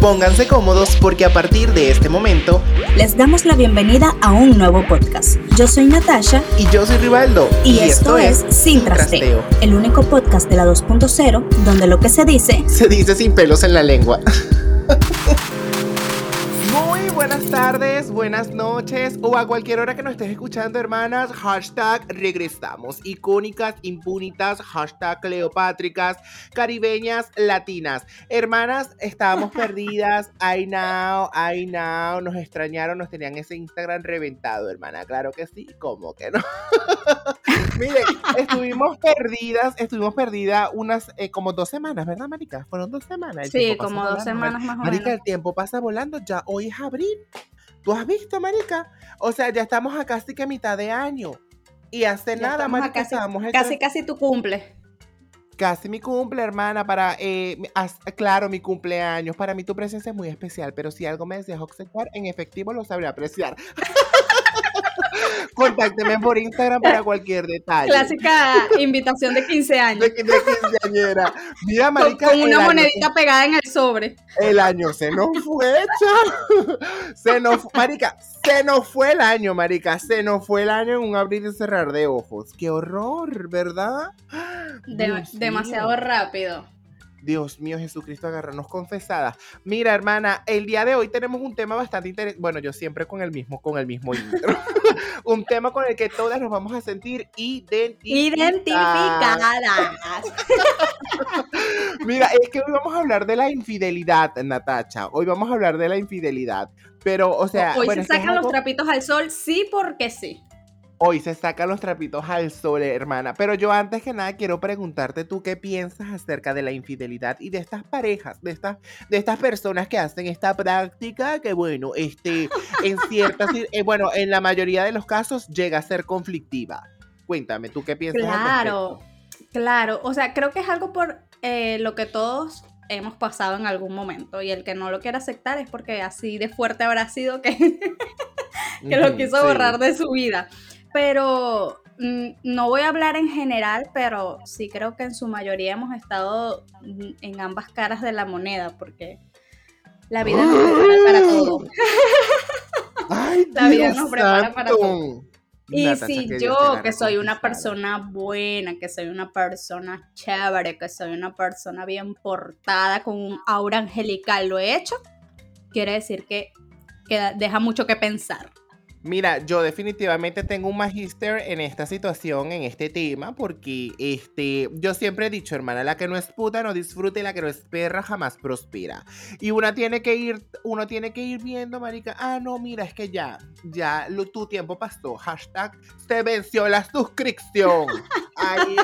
Pónganse cómodos porque a partir de este momento les damos la bienvenida a un nuevo podcast. Yo soy Natasha y yo soy Rivaldo y, esto, es Sin Trasteo, el único podcast de la 2.0 donde lo que se dice se dice sin pelos en la lengua. Tardes, buenas noches o a cualquier hora que nos estés escuchando, hermanas. Hashtag regresamos. Icónicas, impunitas, hashtag cleopátricas, caribeñas, latinas. Hermanas, estábamos perdidas. I know, I know. Nos extrañaron, nos tenían ese Instagram reventado, hermana. Claro que sí, ¿cómo que no? Miren, estuvimos perdidas, estuvimos perdidas unas eh, como dos semanas, ¿verdad, Marica? Fueron dos semanas. sí, como dos semanas más o menos. Marica, el tiempo pasa volando, ya hoy es abril. ¿Tú has visto, Marica? O sea, ya estamos a casi que mitad de año. Y hace nada, Marica, casi, casi, casi tu cumple. Casi mi cumple, hermana, para, eh, claro, mi cumpleaños. Para mí tu presencia es muy especial, pero si algo me deseas observar, en efectivo lo sabré apreciar. Contácteme por Instagram para cualquier detalle. Clásica invitación de 15 años. De, quinceañera. Mira, marica. Con una monedita pegada en el sobre. El año se nos fue, Se nos, marica, se nos fue el año, marica. Se nos fue el año en un abrir y cerrar de ojos. Qué horror, ¿verdad? demasiado rápido. Dios mío, Jesucristo, agarrarnos confesadas. Mira, hermana, el día de hoy tenemos un tema bastante interesante. Bueno, yo siempre con el mismo, con el mismo intro. un tema con el que todas nos vamos a sentir identificadas. Identificadas. Mira, es que hoy vamos a hablar de la infidelidad, Natacha. Hoy vamos a hablar de la infidelidad. Pero, o sea. Hoy se sacan los trapitos al sol, sí, porque sí. Hoy se sacan los trapitos al sol, hermana. Pero yo antes que nada quiero preguntarte tú qué piensas acerca de la infidelidad y de estas parejas, de estas, de estas personas que hacen esta práctica que, bueno, este, en ciertas, eh, bueno, en la mayoría de los casos llega a ser conflictiva. Cuéntame, ¿tú qué piensas? Claro, claro. O sea, creo que es algo por eh, lo que todos hemos pasado en algún momento y el que no lo quiere aceptar es porque así de fuerte habrá sido que, que lo quiso borrar de su vida pero mm, no voy a hablar en general, pero sí creo que en su mayoría hemos estado mm, en ambas caras de la moneda, porque la vida nos prepara para todo. la vida nos prepara para todo. Y si yo, que soy una persona buena, que soy una persona chévere, que soy una persona bien portada, con un aura angelical, lo he hecho, quiere decir que, que deja mucho que pensar. Mira, yo definitivamente tengo un magíster en esta situación, en este tema, porque este, yo siempre he dicho, hermana, la que no es puta no disfruta y la que no es perra jamás prospera. Y una tiene que ir, uno tiene que ir viendo, marica, ah, no, mira, es que ya, ya lo, tu tiempo pasó. Hashtag se venció la suscripción. Ahí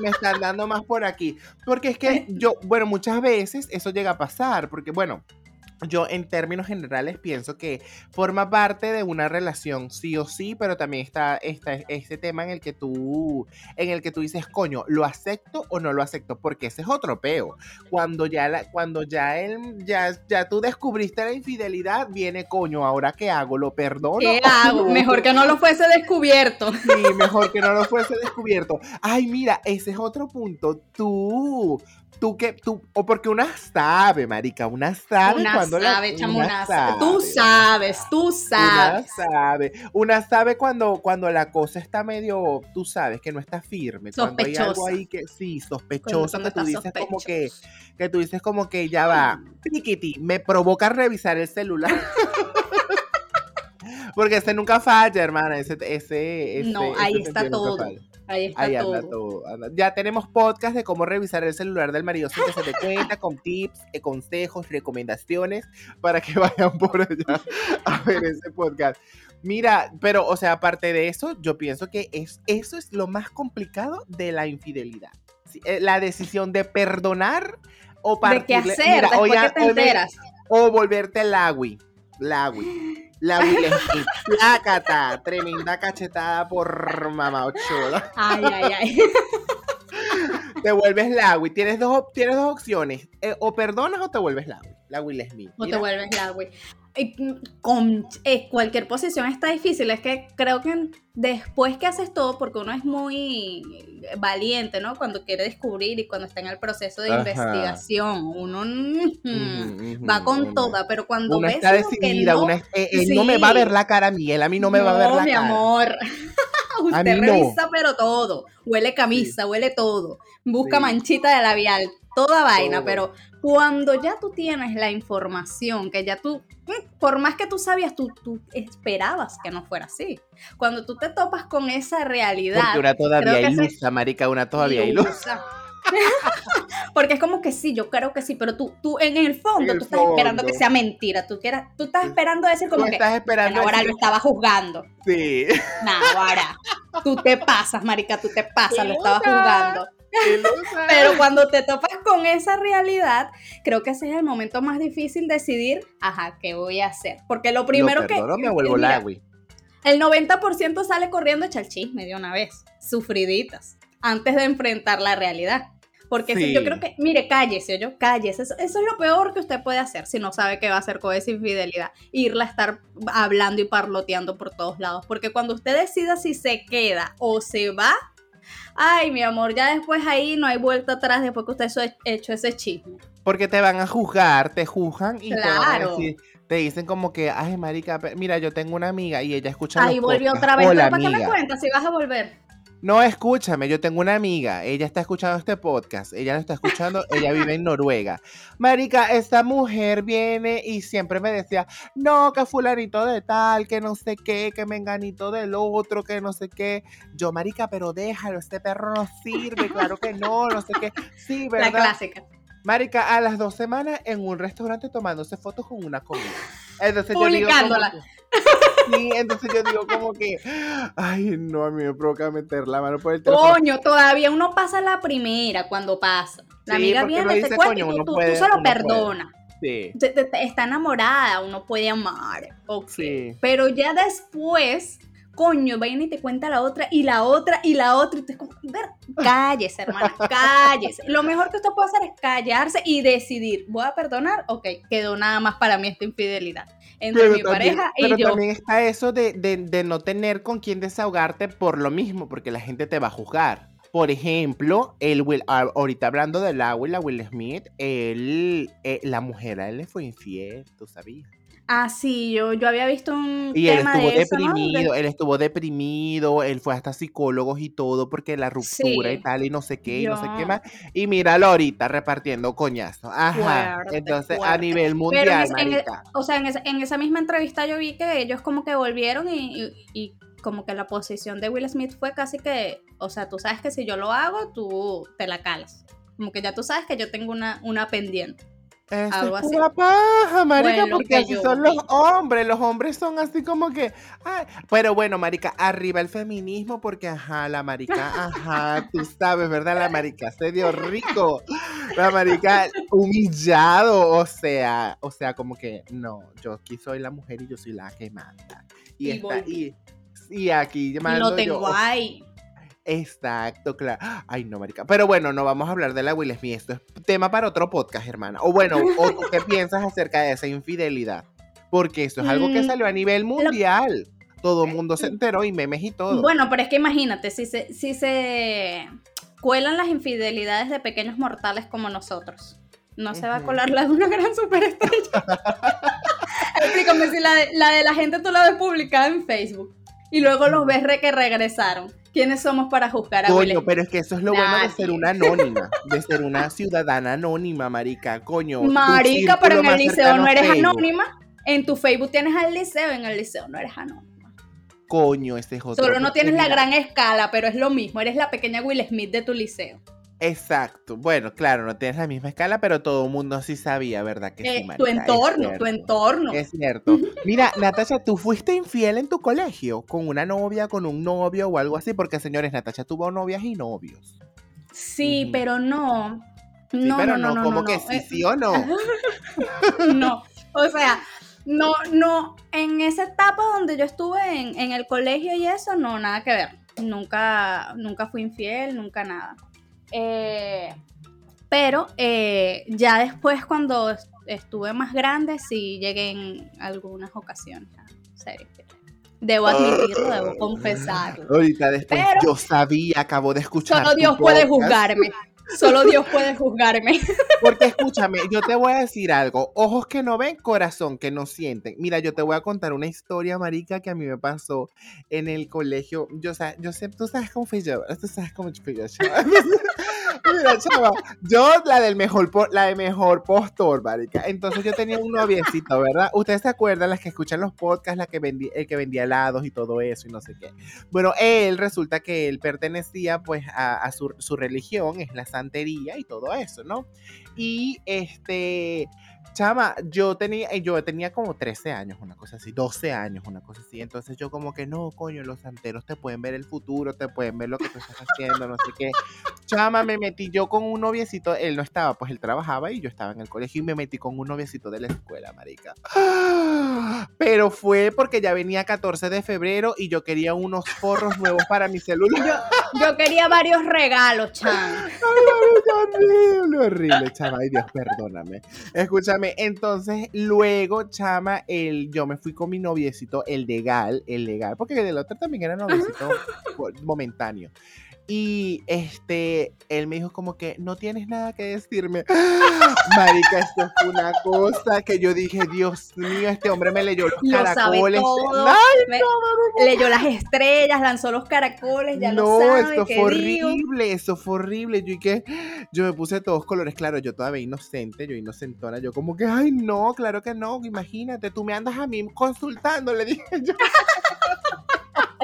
me están dando más por aquí. Porque es que yo, bueno, muchas veces eso llega a pasar, porque bueno, yo en términos generales pienso que forma parte de una relación sí o sí, pero también está, este tema en el que tú en el que tú dices, "Coño, lo acepto o no lo acepto", porque ese es otro peo. Cuando ya la, cuando ya él ya ya tú descubriste la infidelidad, viene, "Coño, ahora qué hago? ¿Lo perdono?" ¿Qué hago? Mejor que no lo fuese descubierto. Sí, mejor que no lo fuese descubierto. Ay, mira, ese es otro punto. Tú tú que tú o porque una sabe, marica, una sabe una cuando sabe, la, una sabe. Tú sabes, tú sabes. Una sabe, una sabe cuando cuando la cosa está medio, tú sabes que no está firme, cuando hay algo ahí que sí, sospechoso que tú dices como que que tú dices como que ya va, piquiti, me provoca revisar el celular. Porque ese nunca falla, hermana. Ese, ese, no, ahí está todo. Ahí está todo. Ya tenemos podcast de cómo revisar el celular del marido sin que se dé cuenta, con tips, eh, consejos, recomendaciones, para que vayan por allá a ver ese podcast. Mira, pero, o sea, aparte de eso, yo pienso que es, eso es lo más complicado de la infidelidad. Eh, la decisión de perdonar o para ¿De qué hacer después que te enteras? O, volverte lagui. Lagui. La Will Smith. Plácata. Tremenda cachetada por mamá Ochoa. Ay, ay, ay. Te vuelves la Tienes dos, tienes dos opciones. Eh, o perdonas o te vuelves la La Will Smith. O te vuelves la con eh, cualquier posición está difícil. Es que creo que después que haces todo, porque uno es muy valiente, ¿no? Cuando quiere descubrir y cuando está en el proceso de investigación, uno va con toda, pero cuando una ves está decidida, no, una eh, él no me va a ver la cara a mí, él a mí no me va a ver la cara. mi amor. Usted revisa pero todo, huele camisa, huele todo, busca manchita de labial, toda vaina, pero cuando ya tú tienes la información, que ya tú, mm, por más que tú sabías, tú, tú esperabas que no fuera así. Cuando tú te topas con esa realidad. Porque una todavía ilusa, marica, una todavía ilusa. Porque es como que sí, yo creo que sí, pero tú, tú en el fondo, tú estás esperando que sea mentira. Tú, quieras, tú estás esperando decir como que estás esperando ahora lo estaba juzgando. Sí. No, ahora. Tú te pasas, marica, tú te pasas, lo estabas juzgando. Pero cuando te topas con esa realidad, creo que ese es el momento más difícil decidir, ajá, ¿qué voy a hacer? Porque lo primero no, que... me vuelvo mira, la El 90% sale corriendo echar chisme de una vez, sufriditas, antes de enfrentar la realidad. Porque si yo creo que, mire, cállese, yo cállese. Eso, eso, es lo peor que usted puede hacer si no sabe qué va a hacer con esa infidelidad. Irla a estar hablando y parloteando por todos lados. Porque cuando usted decida si se queda o se va, ay, mi amor, ya después ahí no hay vuelta atrás después que usted ha hecho ese chisme. Porque te van a juzgar, te juzgan y te, dicen como que, ay, marica, mira, yo tengo una amiga y ella escucha Ahí volvió otra vez, pero ¿para qué me cuentas si vas a volver? No, escúchame, yo tengo una amiga, ella está escuchando este podcast, ella lo está escuchando, ella vive en Noruega. Marica, esta mujer viene y siempre me decía, no, que fulanito de tal, que no sé qué, que menganito del otro, que no sé qué. Yo, marica, pero déjalo, este perro no sirve, claro que no, no sé qué. Sí, ¿verdad? La clásica. Marica, a las dos semanas en un restaurante tomándose fotos con una comida. Entonces Publicándola. Yo Sí, entonces yo digo como que, ay, no, a mí me provoca meter la mano por el teléfono. Coño, todavía uno pasa la primera cuando pasa. La amiga viene, te cuenta y tú, tú, solo perdonas. Sí. está enamorada, uno puede amar. Sí. Pero ya después coño, vayan y te cuenta la otra, y la otra, y la otra, y te como, ver, cállese, hermana, cállese. Lo mejor que usted puede hacer es callarse y decidir, voy a perdonar, ok, quedó nada más para mí esta infidelidad entre mi pareja y pero también está eso de, no tener con quién desahogarte por lo mismo, porque la gente te va a juzgar. Por ejemplo, el Will, ah, ahorita hablando de la Will, la Will Smith, él, eh, la mujer a él le fue infiel, ¿tú sabías? Ah, sí, yo, yo había visto un y él estuvo deprimido, él estuvo deprimido, él fue hasta psicólogos y todo porque la ruptura y tal y no sé qué y no sé qué más. Y míralo ahorita repartiendo coñazo. Ajá. Entonces, a nivel mundial, e, o sea, en, esa misma entrevista yo vi que ellos como que volvieron y, y como que la posición de Will Smith fue casi que, o sea, tú sabes que si yo lo hago, tú te la calas. Como que ya tú sabes que yo tengo una, una pendiente. Eso es pura paja, marica, porque así son los hombres. Los hombres son así como que. Pero bueno, marica, arriba el feminismo, porque ajá, la marica, ajá, tú sabes, ¿verdad? La marica se dio rico. La marica humillado, o sea, o sea, como que no, yo aquí soy la mujer y yo soy la que manda. Y, está, y, y aquí mando y lo tengo ahí. Exacto, claro. Ay, no, marica. Pero bueno, no vamos a hablar de la Will Smith. Esto es tema para otro podcast, hermana. O bueno, o qué piensas acerca de esa infidelidad. Porque esto es algo que mm, salió a nivel mundial. Todo el mundo se enteró y memes y todo. Bueno, pero es que imagínate, si se, si se cuelan las infidelidades de pequeños mortales como nosotros, no se va a colar la de una gran superestrella. Explícame si la de, la de la gente tú la ves publicada en Facebook y luego los ves re que regresaron. ¿Quiénes somos para juzgar a Coño, pero es que eso es lo bueno de ser una anónima, de ser una ciudadana anónima, marica, coño. Marica, pero en el liceo no eres anónima. En tu Facebook tienes al liceo, en el liceo no eres anónima. Coño, ese es Solo no tienes la gran escala, pero es lo mismo, eres la pequeña Will Smith de tu liceo. Exacto. Bueno, claro, no tienes la misma escala, pero todo el mundo sí sabía, ¿verdad? Que sí, eh, Tu entorno, tu entorno. Es cierto. Mira, Natasha, ¿tú fuiste infiel en tu colegio con una novia, con un novio o algo así? Porque, señores, Natasha tuvo novias y novios. Sí, pero no. No, pero no, no, no, ¿Cómo que sí, eh, sí o no? no. O sea, no, no. En esa etapa donde yo estuve en, en el colegio y eso, no, nada que ver. Nunca, nunca fui infiel, nunca nada. Eh, pero eh, ya después cuando estuve más grande, sí llegué en algunas ocasiones a. Debo admitirlo, debo confesarlo. Ahorita después yo sabía, acabo de escuchar. Solo Dios puede juzgarme. Solo Dios puede juzgarme. Porque escúchame, yo te voy a decir algo. Ojos que no ven, corazón que no sienten. Mira, yo te voy a contar una historia, marica, que a mí me pasó en el colegio. Yo, o sea, yo sé, tú sabes cómo fui yo. Tú sabes cómo fui yo, Yo la del mejor, la de mejor postor, marica. Entonces yo tenía un noviecito, ¿verdad? Ustedes se acuerdan, las que escuchan los podcasts, la que vendía, el que vendía helados y todo eso y no sé qué. Bueno, él resulta que él pertenecía pues a, su, su religión, es la santería y todo eso, ¿no? Y este, chama, yo tenía, eh, yo tenía como 13 años, una cosa así, 12 años, una cosa así. Entonces yo como que no, coño, los santeros te pueden ver el futuro, te pueden ver lo que tú estás haciendo, no sé qué. Chama, me metí yo con un noviecito, él no estaba, pues él trabajaba y yo estaba en el colegio y me metí con un noviecito de la escuela, marica. Pero fue porque ya venía 14 de febrero y yo quería unos forros nuevos para mi celular. Yo, quería varios regalos, chama. horrible, horrible, chama. Ay, Dios, perdóname. Escúchame entonces luego, chama, el, yo me fui con mi noviecito, el legal, el legal, porque el otro también era noviecito momentáneo. Y este, él me dijo como que no tienes nada que decirme. Marica, esto fue una cosa que yo dije, Dios mío, este hombre me leyó los caracoles. leyó las estrellas, lanzó los caracoles, ya no, lo sabe. esto fue horrible, eso fue horrible. Yo y que yo me puse todos colores, claro, yo todavía inocente, yo inocentona, yo como que, ay, no, claro que no, imagínate, tú me andas a mí consultando, le dije yo.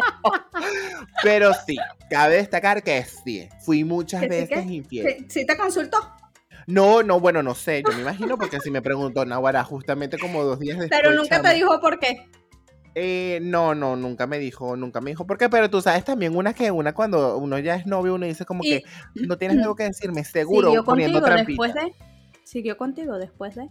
Pero sí, cabe destacar que sí, fui muchas veces infiel. ¿Sí, te consultó? No, no, bueno, no sé, yo me imagino porque si me preguntó Nahuara justamente como dos días después. Pero nunca te dijo por qué. Eh, no, no, nunca me dijo, nunca me dijo por qué, pero tú sabes también una que una cuando uno ya es novio, uno dice como que no tienes algo que decirme, seguro, ¿Siguió poniendo después de? ¿Siguió contigo después de?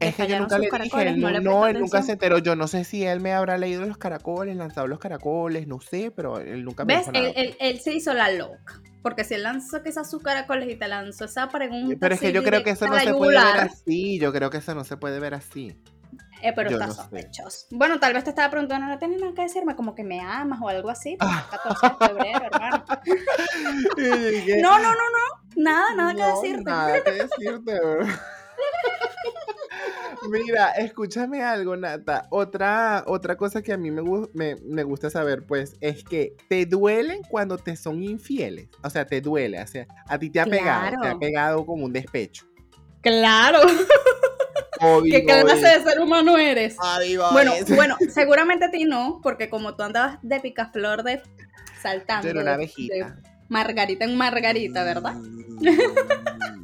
Es que yo nunca le dije, no, él nunca se enteró. Yo no sé si él me habrá leído los caracoles, lanzado los caracoles, no sé, pero él nunca me ¿Ves? Él, él, él, se hizo la loca. Porque si él lanzó quizás sus caracoles y te lanzó esa pregunta. Pero es que yo creo que eso no se puede ver así. Yo creo que eso no se puede ver así. Eh, pero está sospechoso. Bueno, tal vez te estaba preguntando, no tienes nada que decirme, como que me amas o algo así. 14 de febrero, hermano. no, no, no, no. Nada, nada que decirte. Nada que decirte. Mira, escúchame algo, Nata. Otra, otra cosa que a mí me, me, gusta saber, pues, es que te duelen cuando te son infieles. O sea, te duele. O sea, a ti te ha pegado, te ha pegado como un despecho. Claro. ¿Qué clase de ser humano eres? bueno, bueno, seguramente a ti no, porque como tú andabas de picaflor de saltando. Una abejita. margarita en margarita, ¿verdad? Mm.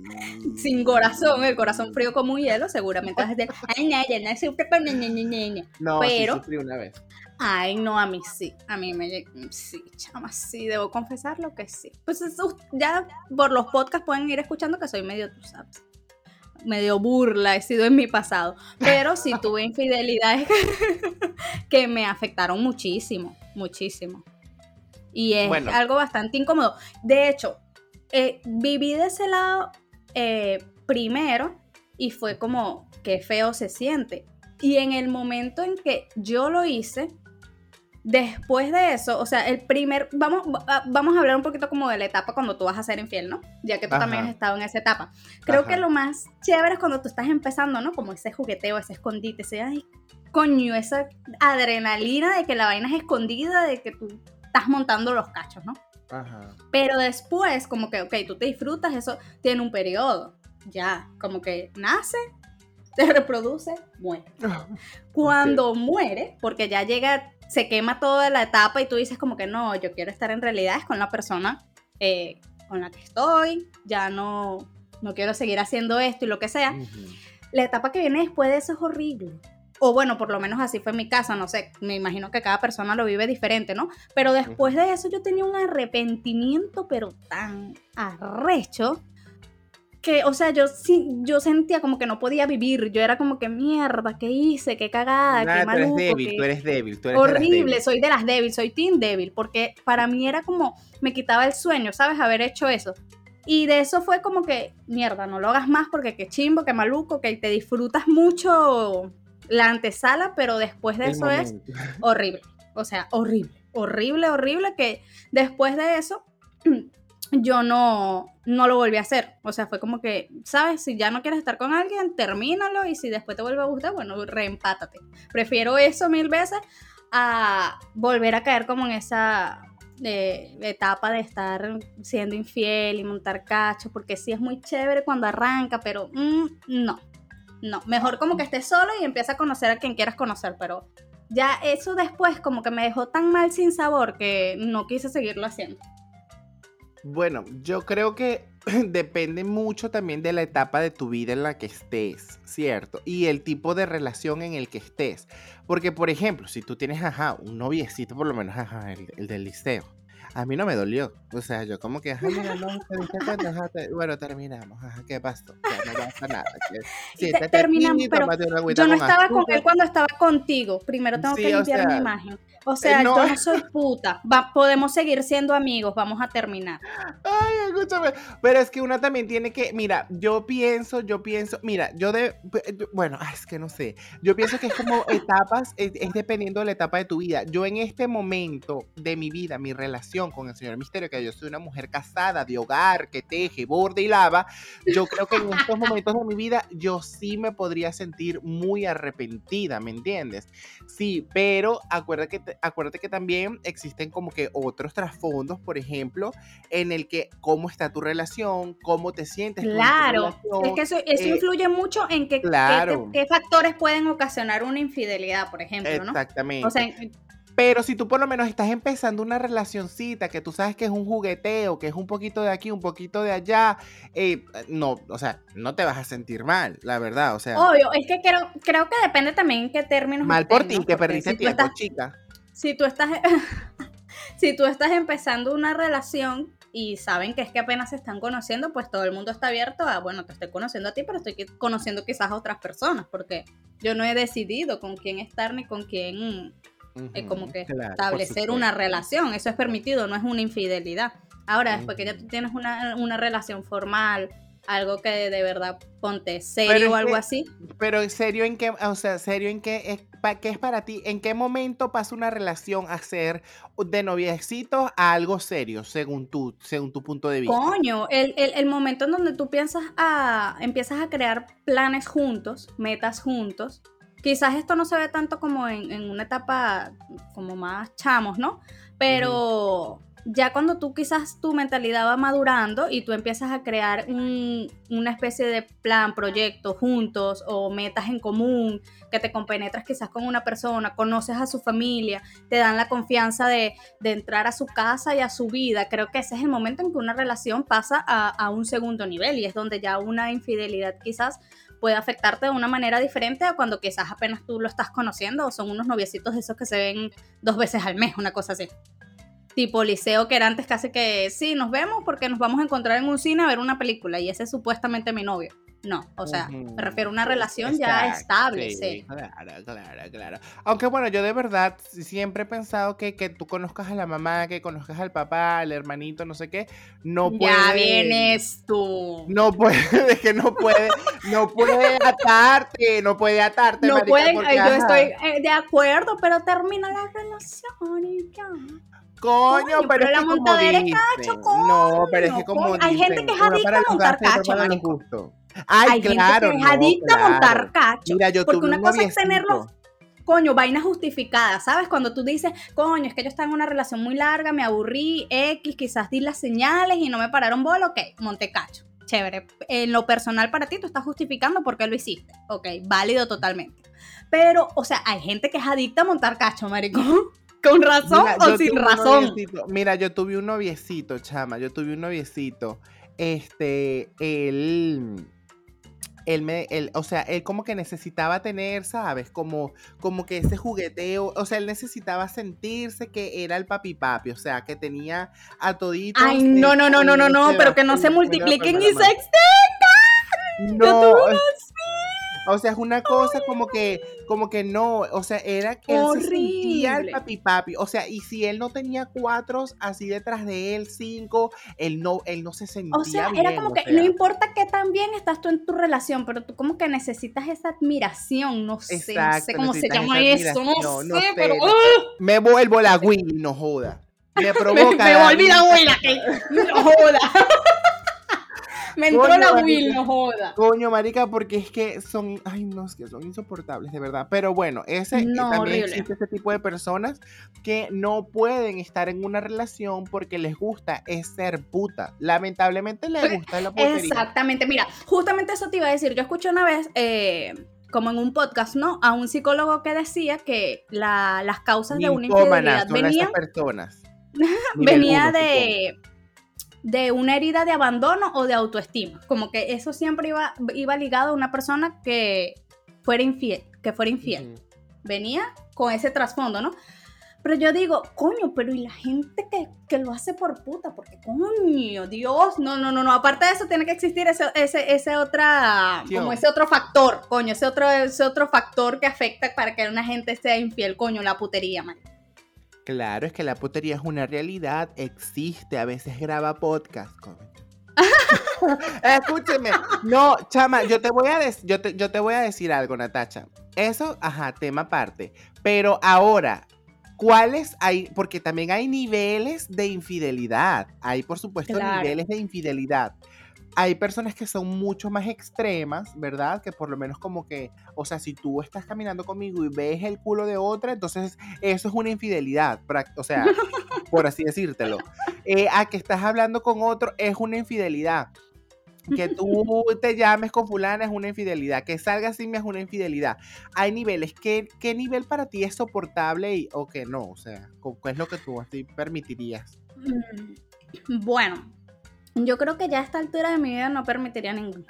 Sin corazón, el corazón frío como un hielo, seguramente vas a decir, ay, no, ya no sufre No, pero, sí sufrí una vez. Ay, no, a mí sí, a mí me, sí, chama, sí, debo confesarlo que sí. Pues ya por los podcasts pueden ir escuchando que soy medio, tú sabes, medio burla, he sido en mi pasado, pero sí tuve infidelidades que me afectaron muchísimo, muchísimo. Y es algo bastante incómodo. De hecho, eh, viví de ese lado eh, primero y fue como, qué feo se siente. Y en el momento en que yo lo hice, después de eso, o sea, el primer, vamos, vamos a hablar un poquito como de la etapa cuando tú vas a ser infiel, ¿no? Ya que tú también has estado en esa etapa. Creo que lo más chévere es cuando tú estás empezando, ¿no? Como ese jugueteo, ese escondite, ese, ay, coño, esa adrenalina de que la vaina es escondida, de que tú estás montando los cachos, ¿no? Pero después, como que, ok, tú te disfrutas, eso tiene un periodo. Ya, como que nace, se reproduce, muere. Cuando muere, porque ya llega, se quema toda la etapa y tú dices como que no, yo quiero estar en realidad con la persona eh, con la que estoy, ya no, no quiero seguir haciendo esto y lo que sea. La etapa que viene después de eso es horrible. O bueno, por lo menos así fue mi casa, no sé, me imagino que cada persona lo vive diferente, ¿no? Pero después de eso yo tenía un arrepentimiento, pero tan arrecho, que, o sea, yo sí, yo sentía como que no podía vivir. Yo era como que mierda, ¿qué hice? ¿Qué cagada? ¿Qué maluco, tú eres débil, tú eres débil, tú eres Horrible, soy de las débiles, soy team débil, porque para mí era como, me quitaba el sueño, ¿sabes? Haber hecho eso. Y de eso fue como que, mierda, no lo hagas más porque qué chimbo, qué maluco, que te disfrutas mucho la antesala, pero después de eso es horrible. O sea, horrible, horrible, horrible, que después de eso yo no, no lo volví a hacer. O sea, fue como que, ¿sabes? Si ya no quieres estar con alguien, termínalo y si después te vuelve a gustar, bueno, reempátate. Prefiero eso mil veces a volver a caer como en esa eh, etapa de estar siendo infiel y montar cacho, porque sí es muy chévere cuando arranca, pero mm, no, no. Mejor como que estés solo y empieza a conocer a quien quieras conocer, pero ya eso después como que me dejó tan mal sin sabor que no quise seguirlo haciendo. Bueno, yo creo que depende mucho también de la etapa de tu vida en la que estés, ¿cierto? Y el tipo de relación en el que estés. Porque, por ejemplo, si tú tienes, ajá, un noviecito, por lo menos, ajá, el del liceo a mí no me dolió. O sea, yo como que, ay, mira, no, bueno, terminamos, ajá, ¿qué pasó? Ya no pasa nada. Sí, terminamos, pero yo no estaba con él cuando estaba contigo. Primero tengo que limpiar mi imagen. O sea, yo no soy puta. podemos seguir siendo amigos, vamos a terminar. Ay, escúchame. Pero es que una también tiene que, mira, yo pienso, yo pienso, mira, yo de, bueno, es que no sé. Yo pienso que es como etapas, es, dependiendo de la etapa de tu vida. Yo en este momento de mi vida, mi relación con el señor Misterio, que yo soy una mujer casada, de hogar, que teje, borde y lava, yo creo que en estos momentos de mi vida yo sí me podría sentir muy arrepentida, ¿me entiendes? Sí, pero acuérdate que acuérdate que también existen como que otros trasfondos, por ejemplo, en el que cómo está tu relación, cómo te sientes. Claro, es que eso, eh, influye mucho en que, qué, factores pueden ocasionar una infidelidad, por ejemplo, Exactamente. O sea, pero si tú por lo menos estás empezando una relacioncita que tú sabes que es un jugueteo, que es un poquito de aquí, un poquito de allá, eh, no, o sea, no te vas a sentir mal, la verdad, o sea. Obvio, es que creo, creo que depende también en qué términos. Mal por ti, que perdiste tiempo, chica si tú estás, si tú estás empezando una relación y saben que es que apenas se están conociendo, pues todo el mundo está abierto a, bueno, te estoy conociendo a ti, pero estoy conociendo quizás a otras personas, porque yo no he decidido con quién estar ni con quién eh, como que establecer una relación. Eso es permitido, no es una infidelidad. Ahora, después que ya tú tienes una, una relación formal, algo que de verdad ponte serio o algo así. Pero serio en qué, o sea, serio en qué es, qué es para ti, en qué momento pasa una relación a ser de noviecitos a algo serio, según tu, según tu punto de vista. Coño, el, el, momento en donde tú piensas a, empiezas a crear planes juntos, metas juntos. Quizás esto no se ve tanto como en, en una etapa como más chamos, ¿no? Pero ya cuando tú quizás tu mentalidad va madurando y tú empiezas a crear una especie de plan, proyecto juntos o metas en común, que te compenetras quizás con una persona, conoces a su familia, te dan la confianza de, entrar a su casa y a su vida, creo que ese es el momento en que una relación pasa a, a un segundo nivel y es donde ya una infidelidad quizás puede afectarte de una manera diferente a cuando quizás apenas tú lo estás conociendo o son unos noviecitos de esos que se ven dos veces al mes, una cosa así tipo liceo que era antes casi que sí, nos vemos porque nos vamos a encontrar en un cine a ver una película y ese es supuestamente mi novio. No, o sea, me refiero a una relación ya estable, sí. Claro, claro, claro. Aunque bueno, yo de verdad siempre he pensado que, que tú conozcas a la mamá, que conozcas al papá, al hermanito, no sé qué, no puede. Ya vienes tú. No puede, es que no puede, no puede atarte, no puede atarte. No puede, yo estoy eh, de acuerdo, pero termina la relación y ya. Coño, pero, es la que montadera es cacho, coño. No, pero es que como Hay gente que es adicta a montar cacho, marico. Ay, Hay claro, gente que es adicta a montar cacho. Mira, yo porque una cosa es tenerlo coño, vaina justificada, ¿sabes? Cuando tú dices, coño, es que yo estaba en una relación muy larga, me aburrí, X, quizás di las señales y no me pararon bola, ok, monte cacho. Chévere. En lo personal para ti, tú estás justificando por qué lo hiciste. Ok, válido totalmente. Pero, o sea, hay gente que es adicta a montar cacho, marico. ¿Con razón o sin razón? Mira, yo tuve un noviecito, chama, yo tuve un noviecito. Este, él él me, él, o sea, él como que necesitaba tener, ¿sabes? Como, como que ese jugueteo, o sea, él necesitaba sentirse que era el papi papi, o sea, que tenía a toditos. Ay, no, no, no, no, no, no, pero que no se multipliquen y se extendan. No, O sea, es una cosa como que, como que no, o sea, era que él se sentía el papi papi. O sea, y si él no tenía cuatro así detrás de él, cinco, él no, él no se sentía. O sea, era como que no importa qué tan bien estás tú en tu relación, pero tú como que necesitas esa admiración, no sé, no sé cómo se llama eso, no, sé, pero. ¡ah! Me vuelvo la Willy, no joda. Me provoca. me, volví la abuela, que no joda. Me entró la Will, no joda. Coño, marica, porque es que son, ay, no, es que son insoportables, de verdad. Pero bueno, ese eh, también existe ese tipo de personas que no pueden estar en una relación porque les gusta es ser puta. Lamentablemente les gusta la putería. Exactamente, mira, justamente eso te iba a decir. Yo escuché una vez, eh, como en un podcast, ¿no? A un psicólogo que decía que las causas de una infidelidad venían... personas. venía de de una herida de abandono o de autoestima. Como que eso siempre iba, iba ligado a una persona que fuera infiel, que fuera infiel. Venía con ese trasfondo, ¿no? Pero yo digo, coño, pero ¿y la gente que, lo hace por puta? Porque, coño, Dios, no, no, no, no. Aparte de eso, tiene que existir ese, ese, ese otra, como ese otro factor, coño, ese otro, ese otro factor que afecta para que una gente sea infiel, coño, la putería, man. Claro, es que la putería es una realidad, existe, a veces graba podcast. Escúcheme, no, chama, yo te voy a yo te, yo te voy a decir algo, Natacha. Eso, ajá, tema aparte. Pero ahora, ¿cuáles hay? Porque también hay niveles de infidelidad. Hay, por supuesto, niveles de infidelidad hay personas que son mucho más extremas, ¿verdad? Que por lo menos como que, o sea, si tú estás caminando conmigo y ves el culo de otra, entonces eso es una infidelidad, o sea, por así decírtelo. Eh, a que estás hablando con otro es una infidelidad. Que tú te llames con fulana es una infidelidad. Que salgas sin mí es una infidelidad. Hay niveles. ¿Qué, qué nivel para ti es soportable y, o que no? O sea, ¿qué es lo que tú así permitirías? Mm, bueno, yo creo que ya a esta altura de mi vida no permitiría ningún,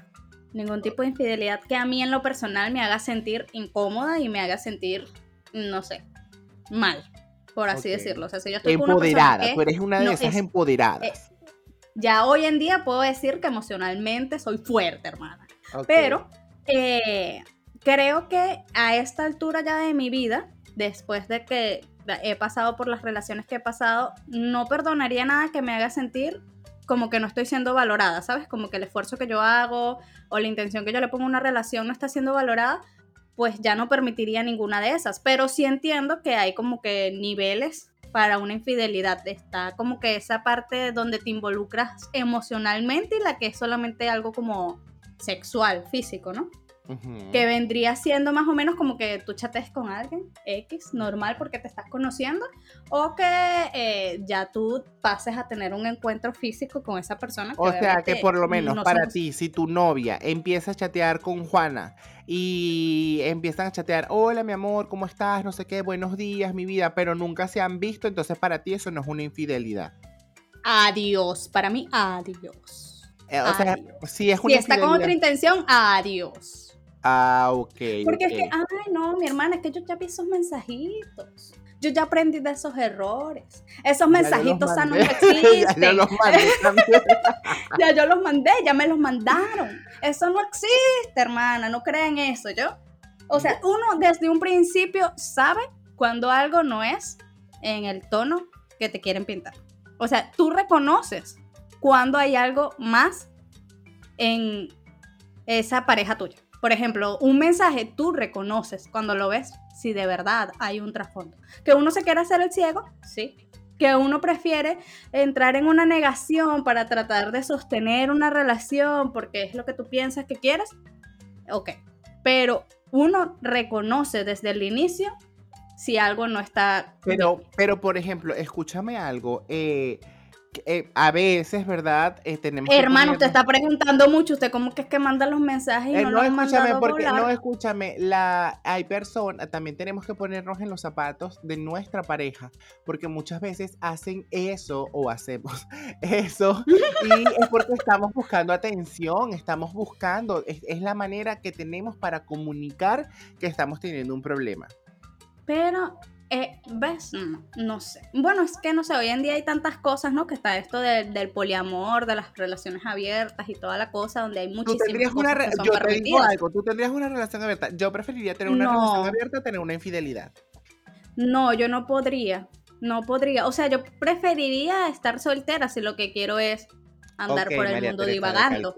ningún tipo de infidelidad que a mí en lo personal me haga sentir incómoda y me haga sentir, no sé, mal, por así decirlo. O sea, si yo estoy Empoderada, tú eres una de esas empoderadas. Eh, ya hoy en día puedo decir que emocionalmente soy fuerte, hermana. Pero eh, creo que a esta altura ya de mi vida, después de que he pasado por las relaciones que he pasado, no perdonaría nada que me haga sentir como que no estoy siendo valorada, ¿sabes? Como que el esfuerzo que yo hago o la intención que yo le pongo a una relación no está siendo valorada, pues ya no permitiría ninguna de esas. Pero sí entiendo que hay como que niveles para una infidelidad. Está como que esa parte donde te involucras emocionalmente y la que es solamente algo como sexual, físico, ¿no? Que vendría siendo más o menos como que tú chates con alguien, X, normal porque te estás conociendo, o que eh, ya tú pases a tener un encuentro físico con esa persona. o sea, que por lo menos para ti, si tu novia empieza a chatear con Juana y empiezan a chatear, hola mi amor, ¿cómo estás? No sé qué, buenos días, mi vida, pero nunca se han visto, entonces para ti eso no es una infidelidad. Adiós, para mí, adiós. Eh, o sea, si es una Si está con otra intención, adiós. Ah, ok. Porque es que, ay, no, mi hermana, es que yo ya vi esos mensajitos. Yo ya aprendí de esos errores. Esos mensajitos sanos no existen. ya, yo los mandé ya yo los mandé, ya me los mandaron. Eso no existe, hermana. No creen eso, ¿yo? O sea, uno desde un principio sabe cuando algo no es en el tono que te quieren pintar. O sea, tú reconoces cuando hay algo más en esa pareja tuya. Por ejemplo, un mensaje tú reconoces cuando lo ves si de verdad hay un trasfondo. Que uno se quiere hacer el ciego, sí. Que uno prefiere entrar en una negación para tratar de sostener una relación porque es lo que tú piensas que quieres, ok. Pero uno reconoce desde el inicio si algo no está. Pero, pero por ejemplo, escúchame algo. Eh, eh, a veces, ¿verdad? Eh, tenemos Hermano, usted está preguntando mucho, usted cómo que es que manda los mensajes y eh, no, no escúchame, porque no escúchame, la hay personas, también tenemos que ponernos en los zapatos de nuestra pareja, porque muchas veces hacen eso o hacemos eso y es porque estamos buscando atención, estamos buscando, es la manera que tenemos para comunicar que estamos teniendo un problema. Pero Eh, ¿Ves? No, no sé. Bueno, es que no sé, hoy en día hay tantas cosas, ¿no? Que está esto del poliamor, de las relaciones abiertas y toda la cosa, donde hay muchísimas tendrías cosas una que son Yo te digo algo, tú tendrías una relación abierta. Yo preferiría tener una No. relación abierta a tener una infidelidad. No, yo no podría. No podría. O sea, yo preferiría estar soltera si lo que quiero es andar Ok, por el María mundo Teresa divagando.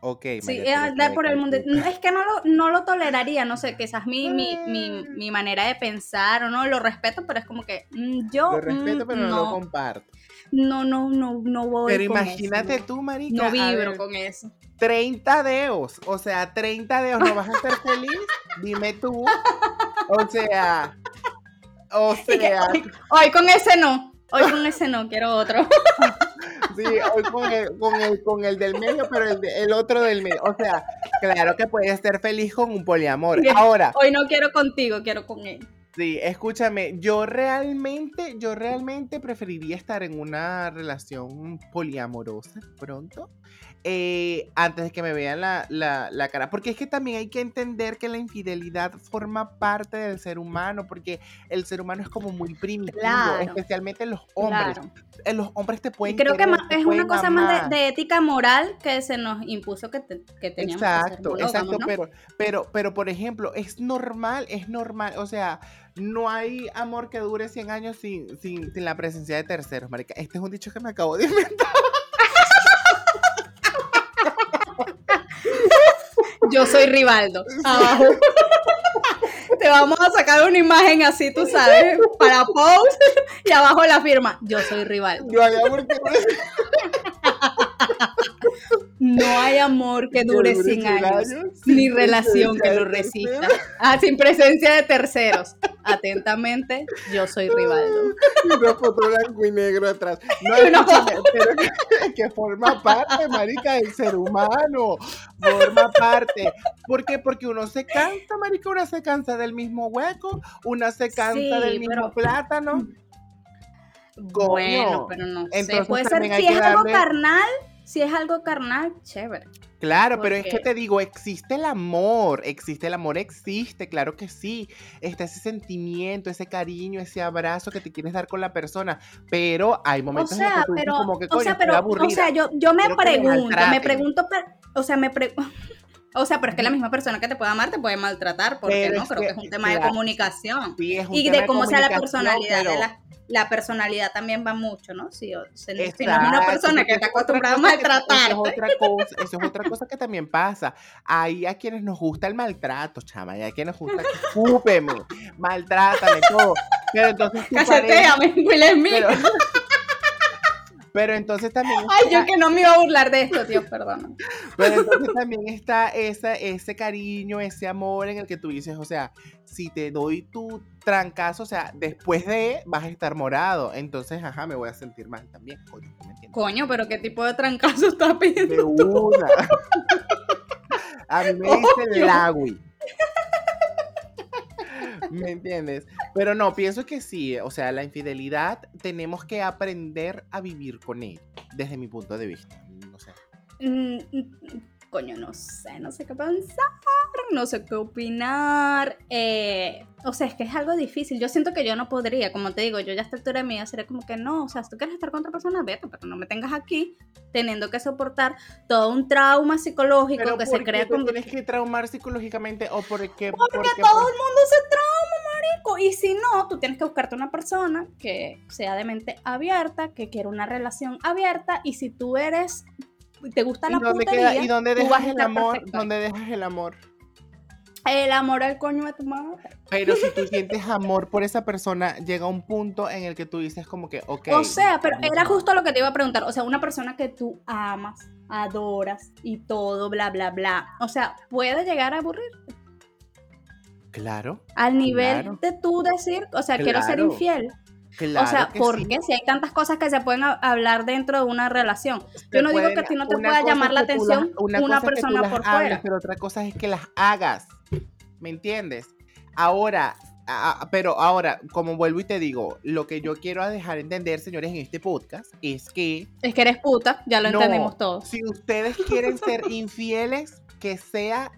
Ok, Sí, María es Teresa andar por el mundo. Es que no lo, no lo toleraría, no sé, quizás mi, mi, mi, Mm. mi manera de pensar o no, lo respeto, pero es como que mm, yo. Lo respeto, mm, pero no, lo comparto. no, no, no, no voy. Pero con imagínate eso, tú, marica. No vibro ver, con eso. 30 dedos. O sea, 30 dedos. ¿No vas a ser feliz? Dime tú. O sea. O que sea. hoy, hoy con ese no. Hoy con ese no, quiero otro. Sí, hoy con el, con el, con el del medio, pero el, el otro del medio. O sea, claro que puedes ser feliz con un poliamor. Ahora, Hoy no quiero contigo, quiero con él. sí, escúchame, yo realmente, yo realmente preferiría estar en una relación poliamorosa pronto. Eh, antes de que me vean la, la- la cara. Porque es que también hay que entender que la infidelidad forma parte del ser humano, porque el ser humano es como muy primitivo, Claro, especialmente los hombres. Claro. Eh, Los hombres te Y pueden creo que querer, es una cosa más de, de ética moral que se nos impuso que, te- que teníamos que ser Exacto, exacto, ¿no? pero, pero, pero por ejemplo, es normal, es normal, o sea, no hay amor que dure 100 años sin, sin, sin la presencia de terceros, marica. Este es un dicho que me acabo de inventar. Yo soy Rivaldo. Abajo. Te vamos a sacar una imagen así, tú sabes, para post y abajo la firma. Yo soy Rivaldo. No hay amor que dure que dure 100 años, ni relación que lo resista. Ah, sin presencia de terceros. Atentamente, yo soy Rivaldo. Y una foto blanco y negro atrás. No, escúchame, pero que, que forma parte, marica, del ser humano. Forma parte. ¿Por qué? Porque uno se cansa, marica, una se cansa del mismo hueco, una se cansa Sí, del mismo pero- plátano. Coño. Bueno, pero no sé. Entonces Puede ser, si es algo carnal, si es algo carnal, chévere. Claro, pero es que te digo, existe el amor, existe el amor, existe, claro que sí. Está ese sentimiento, ese cariño, ese abrazo que te quieres dar con la persona, pero hay O momentos en los que tú dices pero, como que o sea, pero, o aburrida. sea, yo, yo me pregunto, me pregunto, o sea, me pre- o sea, pero es que la misma persona que te puede amar te puede maltratar, porque Pero no, creo que que, es un tema de comunicación. Sí, es un Y tema de cómo sea la personalidad de pero- la, la personalidad también va mucho, ¿no? Si, si no si no es una Exacto, persona que está acostumbrada a que- Eso es otra cosa, eso es otra cosa que también pasa. Hay a quienes nos gusta el maltrato, chama, y hay a quienes nos gusta que escúpeme, maltrátame, todo. Pero entonces Cacheteame, Will Smith. pero, pero entonces también Ay, yo que no me iba a burlar de esto, Dios, perdón. Pero entonces también está esa, ese cariño, ese amor en el que tú dices, o sea, si te doy tu trancazo, o sea, después de vas a estar morado. Entonces, ajá, me voy a sentir mal también. Coño, ¿tú me? Coño, pero qué tipo de trancazo estás pidiendo. De una. A mí me dice. Lagui. ¿Me entiendes? Pero no, pienso que sí. O sea, la infidelidad tenemos que aprender a vivir con ella, desde mi punto de vista. No sé. Mm, mm, Coño, no sé, no sé qué pensar, no sé qué opinar. eh, o sea, es que es algo difícil. Yo siento que yo no podría, como te digo, yo ya a esta altura de mi vida sería como que no, o sea, si tú quieres estar con otra persona, vete, pero no me tengas aquí teniendo que soportar todo un trauma psicológico Pero que ¿por se qué crea te con... tienes que traumar psicológicamente o porque Porque porque todo el mundo se trauma, marico. Y si no, tú tienes que buscarte una persona que sea de mente abierta, que quiera una relación abierta. Y si tú eres, te gusta ¿Y la dónde, putería, queda- ¿Y dónde dejas el amor? ¿Dónde dejas el amor? el amor al coño de tu madre. Pero si tú sientes amor por esa persona, llega un punto en el que tú dices como que, ok. O sea, pero era justo lo que te iba a preguntar. O sea, una persona que tú amas, adoras y todo, bla, bla, bla. O sea, puede llegar a aburrir. Claro, Al nivel Claro. de tú decir, o sea, quiero ser infiel. claro o sea, que ¿por sí. qué? Si hay tantas cosas que se pueden hablar dentro de una relación. Yo no digo que a ti no te pueda llamar la las- atención una, persona por hables, fuera. Pero otra cosa es que las hagas. ¿Me entiendes? Ahora, pero ahora, como vuelvo y te digo, lo que yo quiero dejar entender, señores, en este podcast es que Es que eres puta, ya lo No, entendimos todos. si ustedes quieren ser infieles, que sea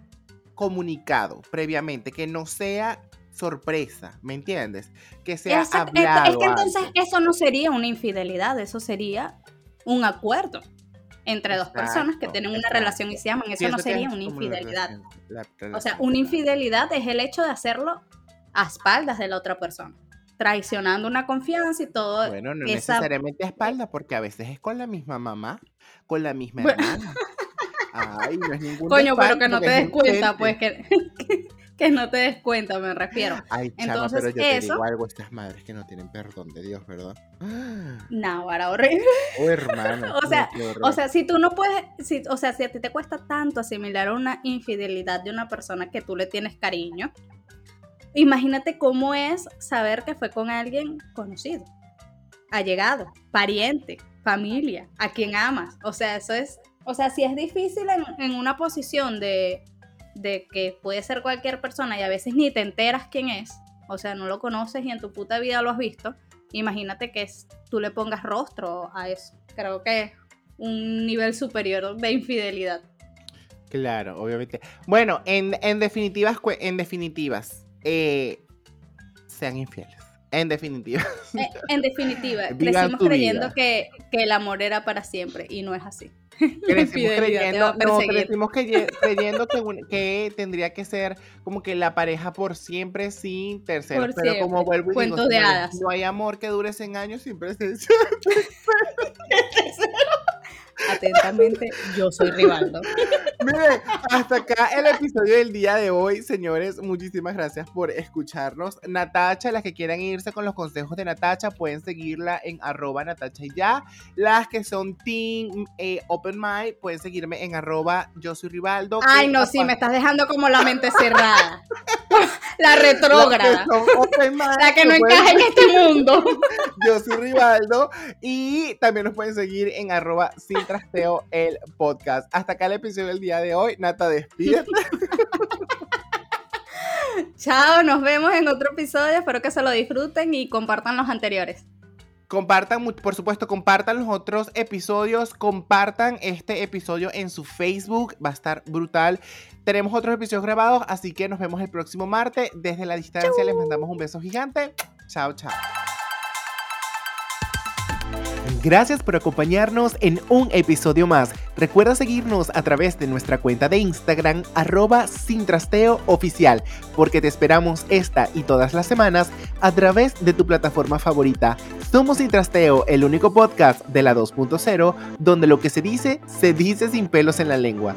comunicado previamente, que no sea sorpresa, ¿me entiendes? Que sea Exacto, hablado. Es que entonces antes. eso no sería una infidelidad, eso sería un acuerdo entre dos personas que Exacto, tienen una exacto. relación y se aman. Eso no sería una la infidelidad. relación- la O sea, una infidelidad es el hecho de hacerlo a espaldas de la otra persona, traicionando una confianza y todo. Bueno, no esa- necesariamente a espaldas, porque a veces es con la misma mamá, con la misma Bueno. Ay, no es ningún Coño, pero que no te es des cuenta, pues que, que no te des cuenta, me refiero. Ay, chama, Entonces, pero yo te eso- digo algo, estas madres que no tienen perdón de Dios, ¿verdad? No, ahora horrible. Oh, hermano. O sea. O sea, si tú no puedes, si, o sea, si a ti te cuesta tanto asimilar una infidelidad de una persona que tú le tienes cariño, imagínate cómo es saber que fue con alguien conocido, allegado, pariente, familia, a quien amas. O sea, eso es, o sea, si es difícil en, en una posición de, de que puede ser cualquier persona y a veces ni te enteras quién es, o sea, no lo conoces y en tu puta vida lo has visto, imagínate que es- tú le pongas rostro a eso. Creo que es un nivel superior de infidelidad. Claro, obviamente. Bueno, en, en definitivas, en definitivas, eh, sean infieles. En definitiva. Eh, En definitiva, crecimos creyendo que el amor era para siempre y no es así. Crecimos creyendo, no, crecimos creye- creyendo que, tendría que ser como que la pareja por siempre sin terceros. Por pero como siempre. vuelvo y digo, de hadas. no hay amor que dure 100 años sin presencia. Atentamente, yo soy Rivaldo. Miren, hasta acá el episodio del día de hoy, señores. Muchísimas gracias por escucharnos. Natacha, las que quieran irse con los consejos de Natacha, pueden seguirla en arroba Natacha y ya. Las que son Team eh, Open Mind, pueden seguirme en arroba Yo soy Rivaldo. Ay, no, sí, me estás dejando como la mente cerrada. La retrógrada. La que no encaja en este mundo. Yo soy Rivaldo. Y también nos pueden seguir en arroba Sin Trasteo el podcast. Hasta acá el episodio del día de hoy. Nata, despídete. Chao, nos vemos en otro episodio. Espero que se lo disfruten y compartan los anteriores. Compartan, por supuesto, compartan los otros episodios, compartan este episodio en su Facebook, va a estar brutal. Tenemos otros episodios grabados, así que nos vemos el próximo martes. Desde la distancia les mandamos un beso gigante. Chao, chao. Gracias por acompañarnos en un episodio más. Recuerda seguirnos a través de nuestra cuenta de Instagram, arroba sin trasteo oficial, porque te esperamos esta y todas las semanas a través de tu plataforma favorita. Somos Sin Trasteo, el único podcast de la 2.0 donde lo que se dice, se dice sin pelos en la lengua.